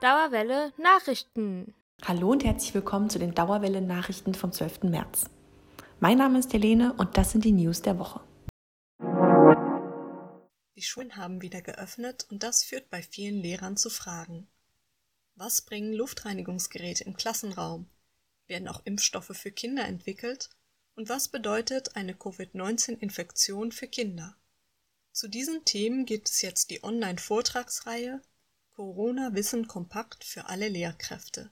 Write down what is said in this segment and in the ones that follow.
Dauerwelle Nachrichten. Hallo und herzlich willkommen zu den Dauerwelle Nachrichten vom 12. März. Mein Name ist Helene und das sind die News der Woche. Die Schulen haben wieder geöffnet und das führt bei vielen Lehrern zu Fragen. Was bringen Luftreinigungsgeräte im Klassenraum? Werden auch Impfstoffe für Kinder entwickelt? Und was bedeutet eine Covid-19-Infektion für Kinder? Zu diesen Themen gibt es jetzt die Online-Vortragsreihe Corona Wissen kompakt für alle Lehrkräfte.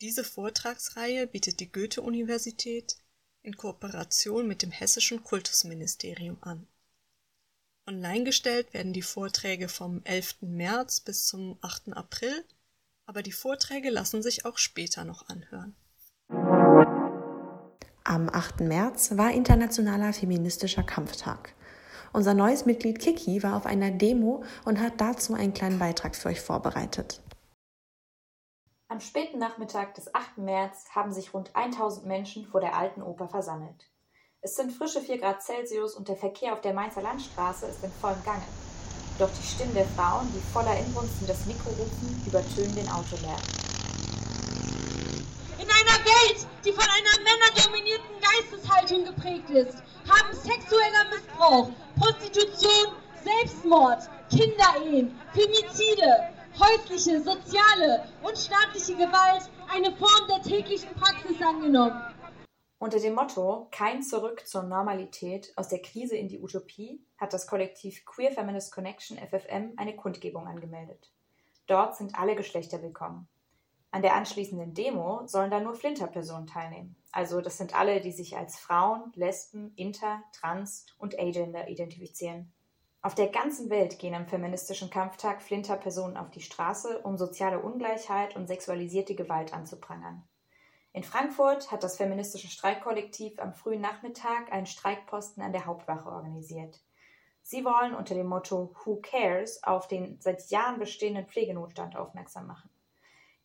Diese Vortragsreihe bietet die Goethe-Universität in Kooperation mit dem Hessischen Kultusministerium an. Online gestellt werden die Vorträge vom 11. März bis zum 8. April, aber die Vorträge lassen sich auch später noch anhören. Am 8. März war Internationaler Feministischer Kampftag. Unser neues Mitglied Kiki war auf einer Demo und hat dazu einen kleinen Beitrag für euch vorbereitet. Am späten Nachmittag des 8. März haben sich rund 1000 Menschen vor der Alten Oper versammelt. Es sind frische 4 Grad Celsius und der Verkehr auf der Mainzer Landstraße ist in vollem Gange. Doch die Stimmen der Frauen, die voller Inbrunst in das Mikro rufen, übertönen den Autolärm. Welt, die von einer männerdominierten Geisteshaltung geprägt ist, haben sexueller Missbrauch, Prostitution, Selbstmord, Kinderehen, Femizide, häusliche, soziale und staatliche Gewalt eine Form der täglichen Praxis angenommen. Unter dem Motto Kein Zurück zur Normalität aus der Krise in die Utopie hat das Kollektiv Queer Feminist Connection FFM eine Kundgebung angemeldet. Dort sind alle Geschlechter willkommen. An der anschließenden Demo sollen dann nur Flinterpersonen teilnehmen. Also das sind alle, die sich als Frauen, Lesben, Inter, Trans und Agender identifizieren. Auf der ganzen Welt gehen am feministischen Kampftag Flinterpersonen auf die Straße, um soziale Ungleichheit und sexualisierte Gewalt anzuprangern. In Frankfurt hat das feministische Streikkollektiv am frühen Nachmittag einen Streikposten an der Hauptwache organisiert. Sie wollen unter dem Motto Who Cares auf den seit Jahren bestehenden Pflegenotstand aufmerksam machen.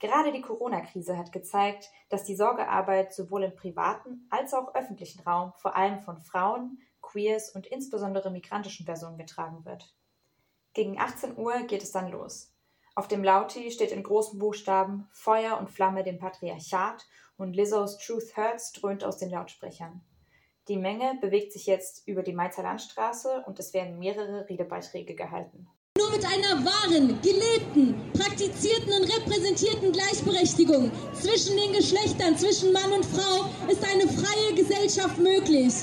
Gerade die Corona-Krise hat gezeigt, dass die Sorgearbeit sowohl im privaten als auch öffentlichen Raum vor allem von Frauen, Queers und insbesondere migrantischen Personen getragen wird. Gegen 18 Uhr geht es dann los. Auf dem Lauti steht in großen Buchstaben Feuer und Flamme dem Patriarchat und Lizzo's Truth Hurts dröhnt aus den Lautsprechern. Die Menge bewegt sich jetzt über die Mainzer Landstraße und es werden mehrere Redebeiträge gehalten. Nur mit einer wahren, gelebten, praktizierten und repräsentierten Gleichberechtigung zwischen den Geschlechtern, zwischen Mann und Frau, ist eine freie Gesellschaft möglich.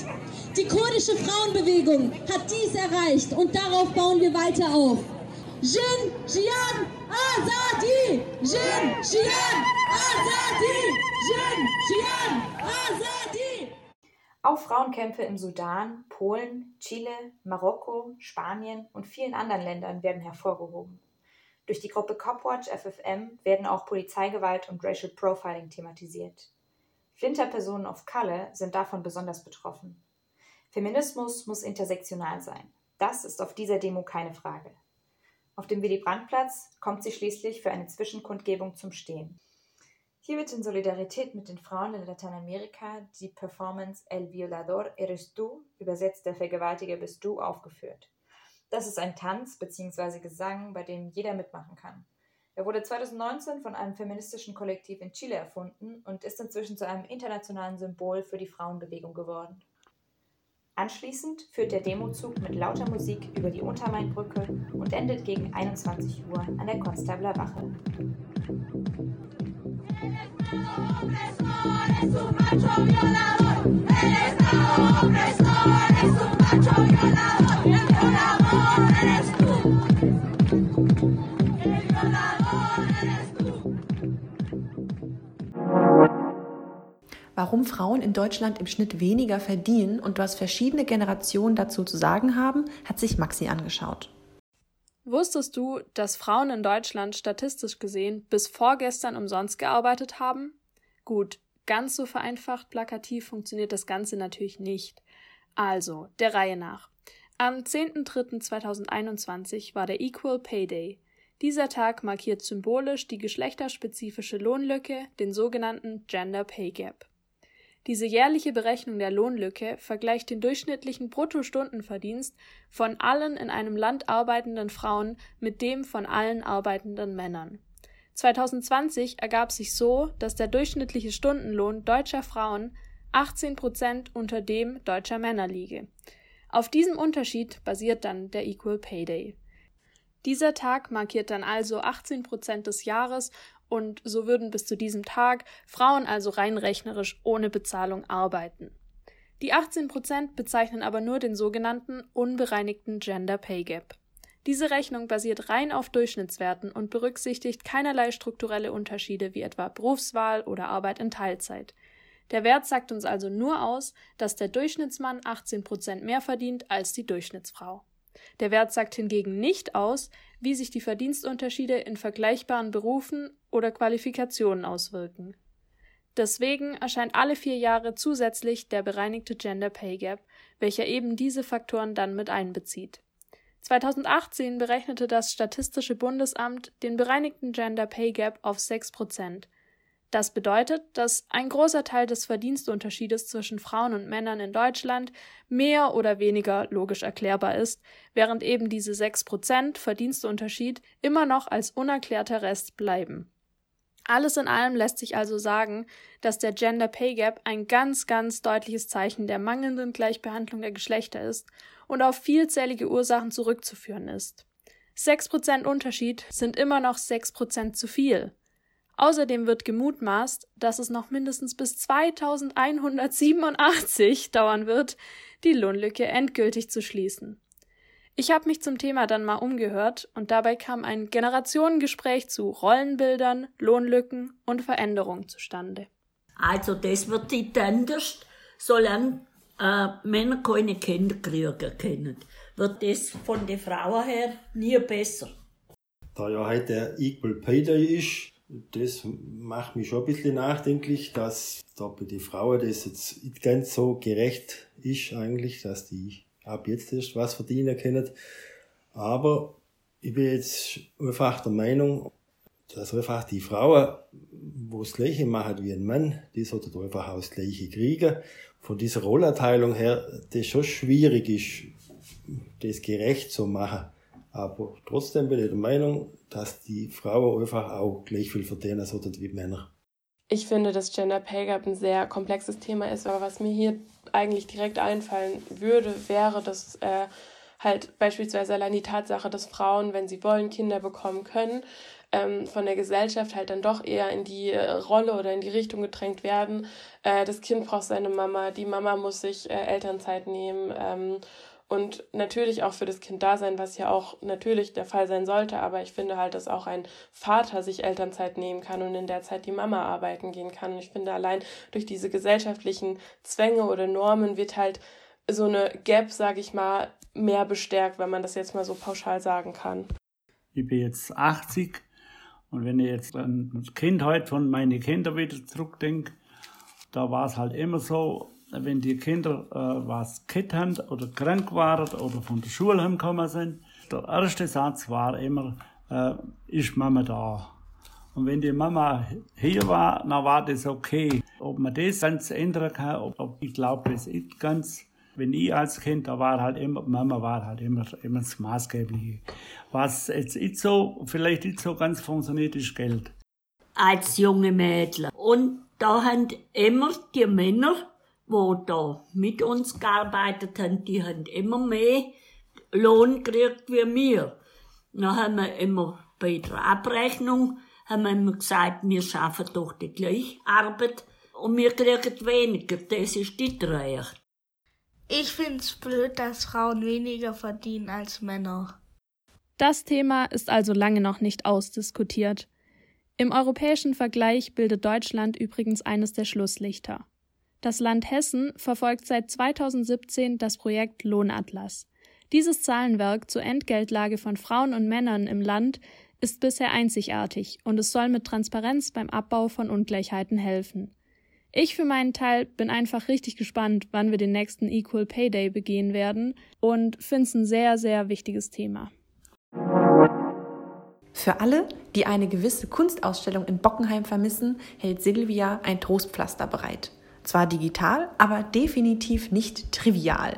Die kurdische Frauenbewegung hat dies erreicht und darauf bauen wir weiter auf. Jin, Jian, Azadi! Jin, Jian, Azadi! Jin, Jian, Azadi! Auch Frauenkämpfe im Sudan, Polen, Chile, Marokko, Spanien und vielen anderen Ländern werden hervorgehoben. Durch die Gruppe Copwatch FFM werden auch Polizeigewalt und Racial Profiling thematisiert. Flinterpersonen of Color sind davon besonders betroffen. Feminismus muss intersektional sein. Das ist auf dieser Demo keine Frage. Auf dem Willy-Brandt-Platz kommt sie schließlich für eine Zwischenkundgebung zum Stehen. Hier wird in Solidarität mit den Frauen in Lateinamerika die Performance El Violador eres tú, übersetzt der Vergewaltiger bist du, aufgeführt. Das ist ein Tanz bzw. Gesang, bei dem jeder mitmachen kann. Er wurde 2019 von einem feministischen Kollektiv in Chile erfunden und ist inzwischen zu einem internationalen Symbol für die Frauenbewegung geworden. Anschließend führt der Demozug mit lauter Musik über die Untermainbrücke und endet gegen 21 Uhr an der Konstabler Wache. Warum Frauen in Deutschland im Schnitt weniger verdienen und was verschiedene Generationen dazu zu sagen haben, hat sich Maxi angeschaut. Wusstest du, dass Frauen in Deutschland statistisch gesehen bis vorgestern umsonst gearbeitet haben? Gut, ganz so vereinfacht plakativ funktioniert das Ganze natürlich nicht. Also, der Reihe nach. Am 10.03.2021 war der Equal Pay Day. Dieser Tag markiert symbolisch die geschlechterspezifische Lohnlücke, den sogenannten Gender Pay Gap. Diese jährliche Berechnung der Lohnlücke vergleicht den durchschnittlichen Bruttostundenverdienst von allen in einem Land arbeitenden Frauen mit dem von allen arbeitenden Männern. 2020 ergab sich so, dass der durchschnittliche Stundenlohn deutscher Frauen 18 Prozent unter dem deutscher Männer liege. Auf diesem Unterschied basiert dann der Equal Pay Day. Dieser Tag markiert dann also 18 Prozent des Jahres und so würden bis zu diesem Tag Frauen also rein rechnerisch ohne Bezahlung arbeiten. Die 18 Prozent bezeichnen aber nur den sogenannten unbereinigten Gender Pay Gap. Diese Rechnung basiert rein auf Durchschnittswerten und berücksichtigt keinerlei strukturelle Unterschiede wie etwa Berufswahl oder Arbeit in Teilzeit. Der Wert sagt uns also nur aus, dass der Durchschnittsmann 18 Prozent mehr verdient als die Durchschnittsfrau. Der Wert sagt hingegen nicht aus, wie sich die Verdienstunterschiede in vergleichbaren Berufen oder Qualifikationen auswirken. Deswegen erscheint alle vier Jahre zusätzlich der bereinigte Gender Pay Gap, welcher eben diese Faktoren dann mit einbezieht. 2018 berechnete das Statistische Bundesamt den bereinigten Gender Pay Gap auf 6 Prozent. Das bedeutet, dass ein großer Teil des Verdienstunterschiedes zwischen Frauen und Männern in Deutschland mehr oder weniger logisch erklärbar ist, während eben diese 6% Verdienstunterschied immer noch als unerklärter Rest bleiben. Alles in allem lässt sich also sagen, dass der Gender Pay Gap ein ganz, ganz deutliches Zeichen der mangelnden Gleichbehandlung der Geschlechter ist und auf vielzählige Ursachen zurückzuführen ist. 6% Unterschied sind immer noch 6% zu viel. Außerdem wird gemutmaßt, dass es noch mindestens bis 2187 dauern wird, die Lohnlücke endgültig zu schließen. Ich habe mich zum Thema dann mal umgehört und dabei kam ein Generationengespräch zu Rollenbildern, Lohnlücken und Veränderungen zustande. Also das wird nicht anders, solange äh, Männer keine Kinder kriegen können, wird das von den Frauen her nie besser. Da ja heute Equal Pay Day ist, das macht mich schon ein bisschen nachdenklich, dass da bei den Frauen das jetzt nicht ganz so gerecht ist eigentlich, dass die ab jetzt erst was verdienen können. Aber ich bin jetzt einfach der Meinung, dass einfach die Frauen, wo das Gleiche machen wie ein Mann, die sollten einfach auch das Gleiche kriegen. Von dieser Rollerteilung her, das schon schwierig ist, das gerecht zu machen. Aber trotzdem bin ich der Meinung, dass die Frauen einfach auch gleich viel verdienen sollten wie Männer. Ich finde, dass Gender Pay Gap ein sehr komplexes Thema ist, aber was mir hier eigentlich direkt einfallen würde, wäre, dass äh, halt beispielsweise allein die Tatsache, dass Frauen, wenn sie wollen, Kinder bekommen können, ähm, von der Gesellschaft halt dann doch eher in die äh, Rolle oder in die Richtung gedrängt werden. Äh, das Kind braucht seine Mama, die Mama muss sich äh, Elternzeit nehmen. Ähm, und natürlich auch für das Kind da sein, was ja auch natürlich der Fall sein sollte. Aber ich finde halt, dass auch ein Vater sich Elternzeit nehmen kann und in der Zeit die Mama arbeiten gehen kann. Und ich finde allein durch diese gesellschaftlichen Zwänge oder Normen wird halt so eine Gap, sage ich mal, mehr bestärkt, wenn man das jetzt mal so pauschal sagen kann. Ich bin jetzt 80 und wenn ich jetzt an das Kind heute von meinen Kindern wieder zurückdenke, da war es halt immer so, wenn die Kinder äh, was gekriegt haben oder krank waren oder von der Schule heimgekommen sind, der erste Satz war immer, äh, ist Mama da? Und wenn die Mama hier war, dann war das okay. Ob man das ganz ändern kann, ob, ob ich glaube, das ist ganz. Wenn ich als Kind, da war halt immer, Mama war halt immer, immer das Maßgebliche. Was jetzt nicht so, vielleicht nicht so ganz funktioniert, ist Geld. Als junge Mädchen. Und da haben immer die Männer wo da mit uns gearbeitet haben, die haben immer mehr Lohn gekriegt wie wir. Dann haben wir immer bei der Abrechnung haben wir immer gesagt, wir schaffen doch die gleiche Arbeit und wir kriegen weniger. Das ist nicht recht. Ich find's blöd, dass Frauen weniger verdienen als Männer. Das Thema ist also lange noch nicht ausdiskutiert. Im europäischen Vergleich bildet Deutschland übrigens eines der Schlusslichter. Das Land Hessen verfolgt seit 2017 das Projekt Lohnatlas. Dieses Zahlenwerk zur Entgeltlage von Frauen und Männern im Land ist bisher einzigartig und es soll mit Transparenz beim Abbau von Ungleichheiten helfen. Ich für meinen Teil bin einfach richtig gespannt, wann wir den nächsten Equal Pay Day begehen werden und finde es ein sehr, sehr wichtiges Thema. Für alle, die eine gewisse Kunstausstellung in Bockenheim vermissen, hält Silvia ein Trostpflaster bereit. Zwar digital, aber definitiv nicht trivial.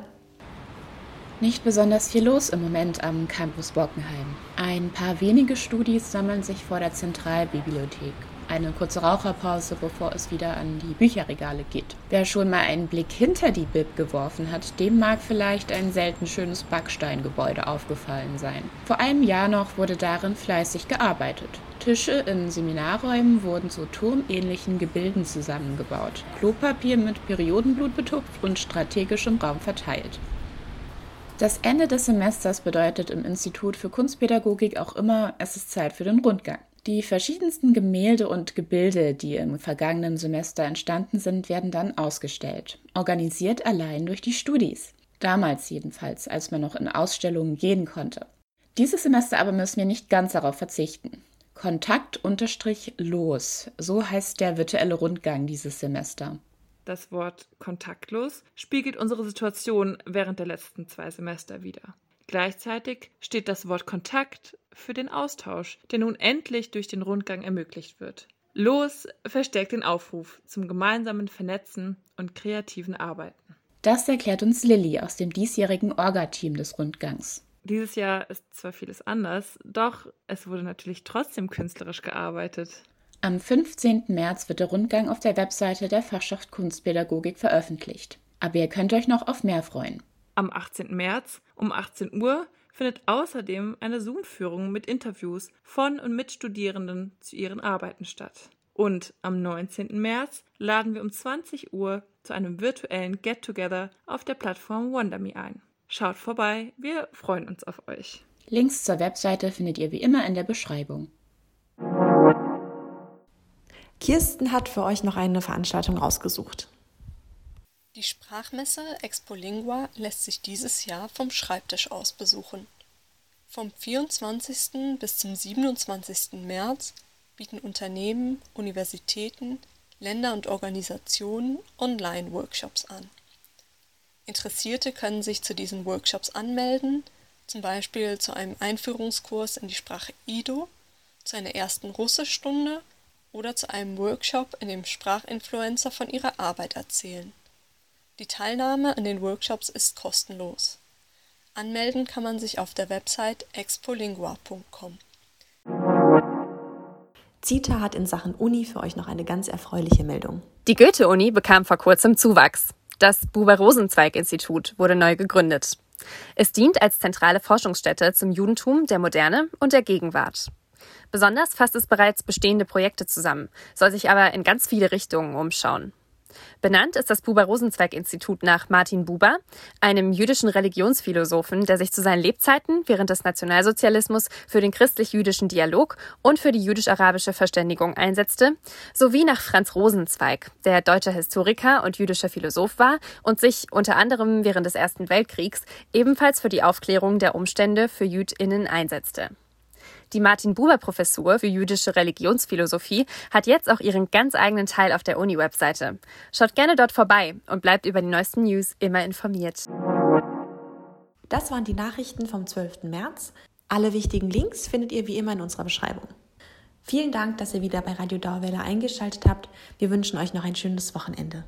Nicht besonders viel los im Moment am Campus Bockenheim. Ein paar wenige Studis sammeln sich vor der Zentralbibliothek. Eine kurze Raucherpause, bevor es wieder an die Bücherregale geht. Wer schon mal einen Blick hinter die Bib geworfen hat, dem mag vielleicht ein selten schönes Backsteingebäude aufgefallen sein. Vor einem Jahr noch wurde darin fleißig gearbeitet. Tische in Seminarräumen wurden zu turmähnlichen Gebilden zusammengebaut, Klopapier mit Periodenblut betupft und strategisch im Raum verteilt. Das Ende des Semesters bedeutet im Institut für Kunstpädagogik auch immer, es ist Zeit für den Rundgang. Die verschiedensten Gemälde und Gebilde, die im vergangenen Semester entstanden sind, werden dann ausgestellt, organisiert allein durch die Studis. Damals jedenfalls, als man noch in Ausstellungen gehen konnte. Dieses Semester aber müssen wir nicht ganz darauf verzichten. Kontakt los, so heißt der virtuelle Rundgang dieses Semester. Das Wort kontaktlos spiegelt unsere Situation während der letzten zwei Semester wider. Gleichzeitig steht das Wort Kontakt für den Austausch, der nun endlich durch den Rundgang ermöglicht wird. Los verstärkt den Aufruf zum gemeinsamen Vernetzen und kreativen Arbeiten. Das erklärt uns Lilly aus dem diesjährigen Orga-Team des Rundgangs. Dieses Jahr ist zwar vieles anders, doch es wurde natürlich trotzdem künstlerisch gearbeitet. Am 15. März wird der Rundgang auf der Webseite der Fachschaft Kunstpädagogik veröffentlicht. Aber ihr könnt euch noch auf mehr freuen. Am 18. März um 18 Uhr findet außerdem eine Zoom-Führung mit Interviews von und mit Studierenden zu ihren Arbeiten statt. Und am 19. März laden wir um 20 Uhr zu einem virtuellen Get-Together auf der Plattform WonderMe ein. Schaut vorbei, wir freuen uns auf euch. Links zur Webseite findet ihr wie immer in der Beschreibung. Kirsten hat für euch noch eine Veranstaltung rausgesucht. Die Sprachmesse Expolingua lässt sich dieses Jahr vom Schreibtisch aus besuchen. Vom 24. bis zum 27. März bieten Unternehmen, Universitäten, Länder und Organisationen Online-Workshops an. Interessierte können sich zu diesen Workshops anmelden, zum Beispiel zu einem Einführungskurs in die Sprache Ido, zu einer ersten Russischstunde oder zu einem Workshop, in dem Sprachinfluencer von ihrer Arbeit erzählen. Die Teilnahme an den Workshops ist kostenlos. Anmelden kann man sich auf der Website expolingua.com. CITA hat in Sachen Uni für euch noch eine ganz erfreuliche Meldung. Die Goethe-Uni bekam vor kurzem Zuwachs. Das Buber-Rosenzweig-Institut wurde neu gegründet. Es dient als zentrale Forschungsstätte zum Judentum, der Moderne und der Gegenwart. Besonders fasst es bereits bestehende Projekte zusammen, soll sich aber in ganz viele Richtungen umschauen. Benannt ist das Buber-Rosenzweig-Institut nach Martin Buber, einem jüdischen Religionsphilosophen, der sich zu seinen Lebzeiten während des Nationalsozialismus für den christlich-jüdischen Dialog und für die jüdisch-arabische Verständigung einsetzte, sowie nach Franz Rosenzweig, der deutscher Historiker und jüdischer Philosoph war und sich unter anderem während des Ersten Weltkriegs ebenfalls für die Aufklärung der Umstände für JüdInnen einsetzte. Die Martin-Buber-Professur für jüdische Religionsphilosophie hat jetzt auch ihren ganz eigenen Teil auf der Uni-Webseite. Schaut gerne dort vorbei und bleibt über die neuesten News immer informiert. Das waren die Nachrichten vom 12. März. Alle wichtigen Links findet ihr wie immer in unserer Beschreibung. Vielen Dank, dass ihr wieder bei Radio Dauerwelle eingeschaltet habt. Wir wünschen euch noch ein schönes Wochenende.